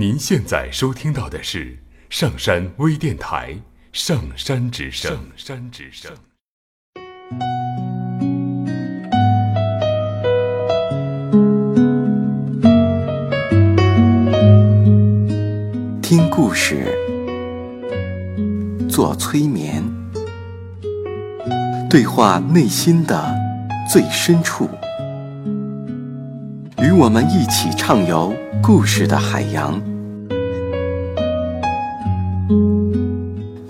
您现在收听到的是上山微电台《上山之声》。上山之声。听故事，做催眠，对话内心的最深处。与我们一起畅游故事的海洋，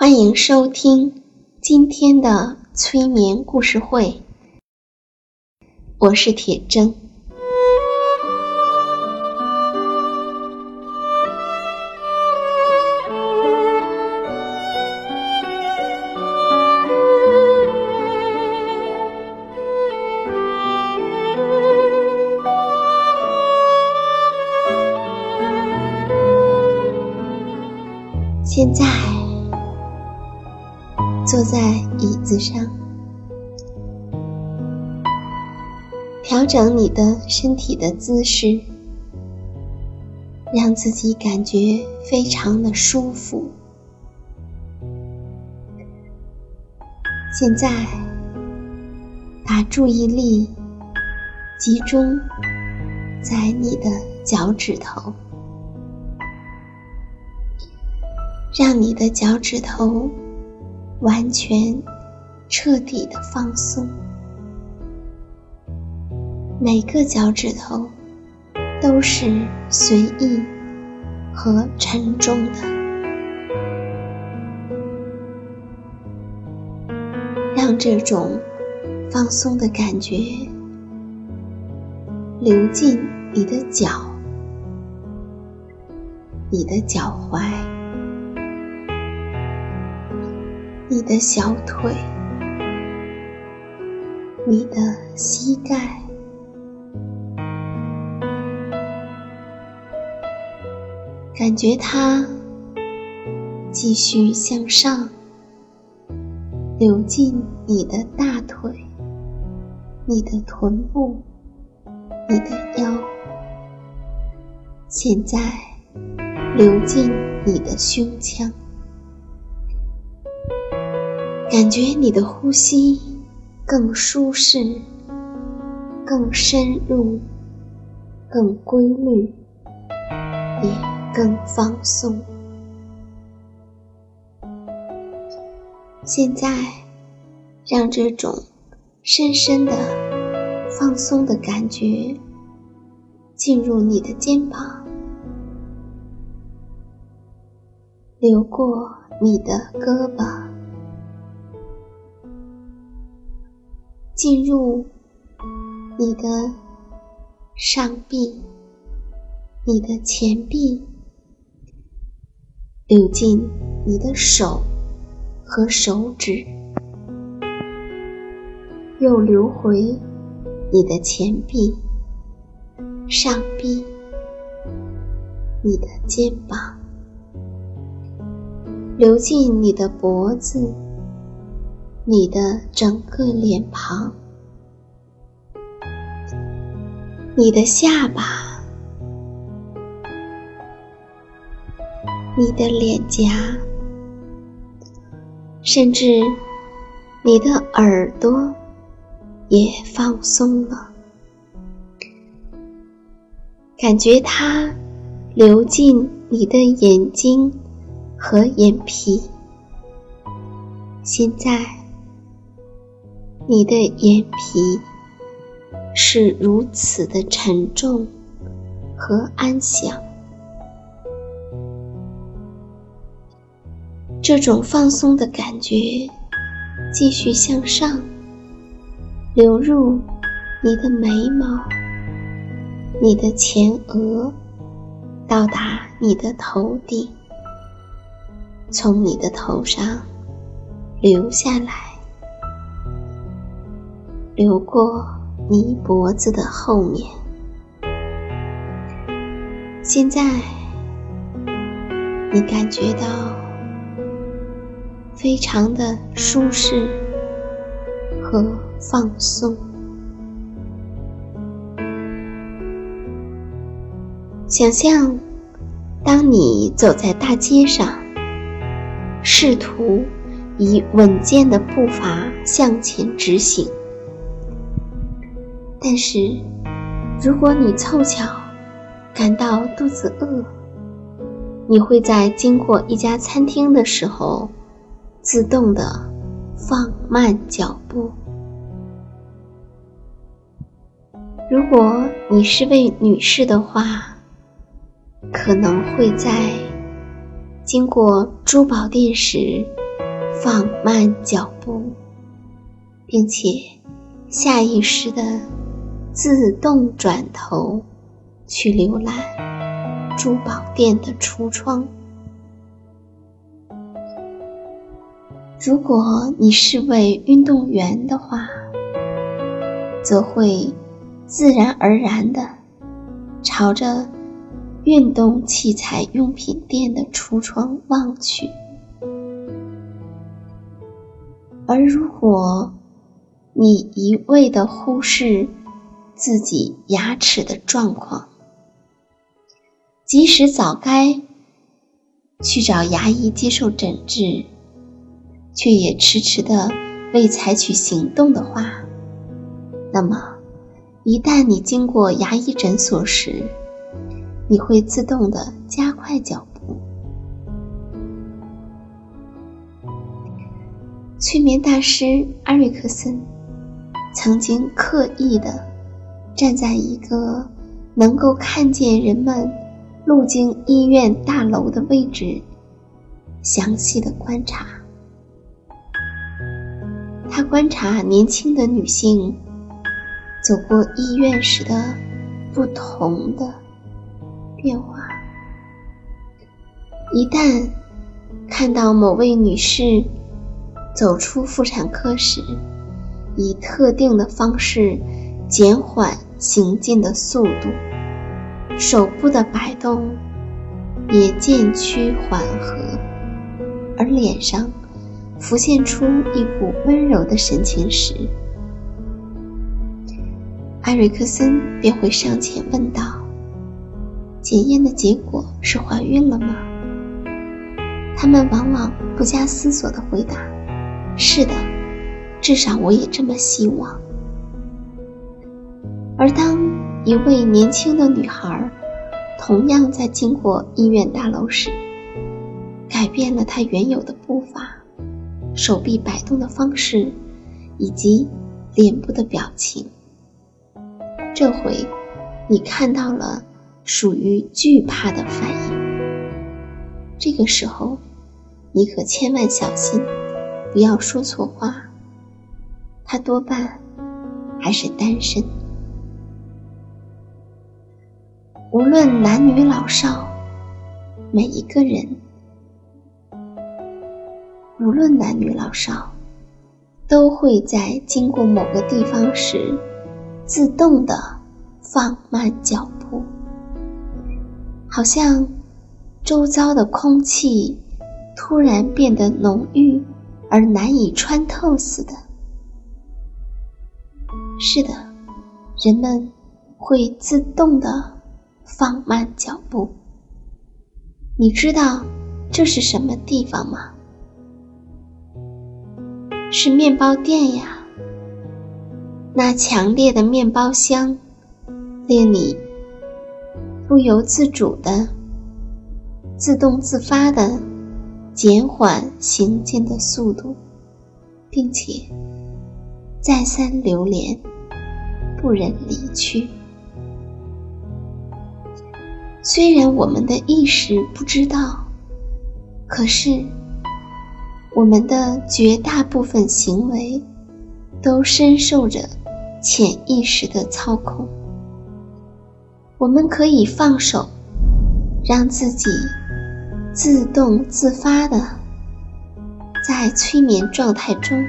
欢迎收听今天的催眠故事会，我是铁铮。现在。坐在椅子上，调整你的身体的姿势，让自己感觉非常的舒服。现在，把注意力集中在你的脚趾头，让你的脚趾头。完全彻底的放松，每个脚趾头都是随意和沉重的，让这种放松的感觉流进你的脚、你的脚踝。你的小腿，你的膝盖，感觉它继续向上流进你的大腿、你的臀部、你的腰，现在流进你的胸腔。感觉你的呼吸更舒适、更深入、更规律，也更放松。现在，让这种深深的放松的感觉进入你的肩膀，流过你的胳膊。进入你的上臂、你的前臂，流进你的手和手指，又流回你的前臂、上臂、你的肩膀，流进你的脖子。你的整个脸庞，你的下巴，你的脸颊，甚至你的耳朵也放松了，感觉它流进你的眼睛和眼皮。现在。你的眼皮是如此的沉重和安详，这种放松的感觉继续向上，流入你的眉毛、你的前额，到达你的头顶，从你的头上流下来，流过你脖子的后面。现在，你感觉到。非常的舒适和放松。想象，当你走在大街上，试图以稳健的步伐向前直行，但是，如果你凑巧感到肚子饿，你会在经过一家餐厅的时候。自动的放慢脚步。如果你是位女士的话，可能会在经过珠宝店时放慢脚步，并且下意识的自动转头去浏览珠宝店的橱窗。如果你是位运动员的话，则会自然而然地朝着运动器材用品店的橱窗望去；而如果你一味地忽视自己牙齿的状况，即使早该去找牙医接受诊治。却也迟迟的未采取行动的话，那么，一旦你经过牙医诊所时，你会自动的加快脚步。催眠大师阿瑞克森曾经刻意的站在一个能够看见人们路经医院大楼的位置，详细的观察。他观察年轻的女性走过医院时的不同的变化。一旦看到某位女士走出妇产科时，以特定的方式减缓行进的速度，手部的摆动也渐趋缓和，而脸上。浮现出一股温柔的神情时，艾瑞克森便会上前问道：“检验的结果是怀孕了吗？”他们往往不加思索地回答：“是的，至少我也这么希望。”而当一位年轻的女孩同样在经过医院大楼时，改变了她原有的步伐。手臂摆动的方式，以及脸部的表情。这回，你看到了属于惧怕的反应。这个时候，你可千万小心，不要说错话。他多半还是单身。无论男女老少，每一个人。无论男女老少，都会在经过某个地方时，自动的放慢脚步，好像周遭的空气突然变得浓郁而难以穿透似的。是的，人们会自动的放慢脚步。你知道这是什么地方吗？是面包店呀，那强烈的面包香，令你不由自主的、自动自发的减缓行进的速度，并且再三流连，不忍离去。虽然我们的意识不知道，可是。我们的绝大部分行为都深受着潜意识的操控。我们可以放手，让自己自动自发的在催眠状态中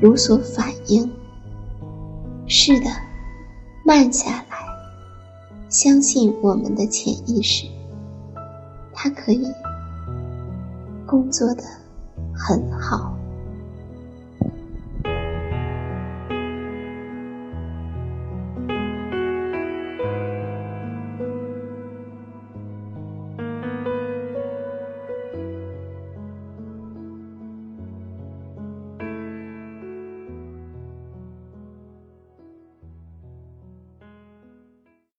有所反应。是的，慢下来，相信我们的潜意识，它可以工作的。很好。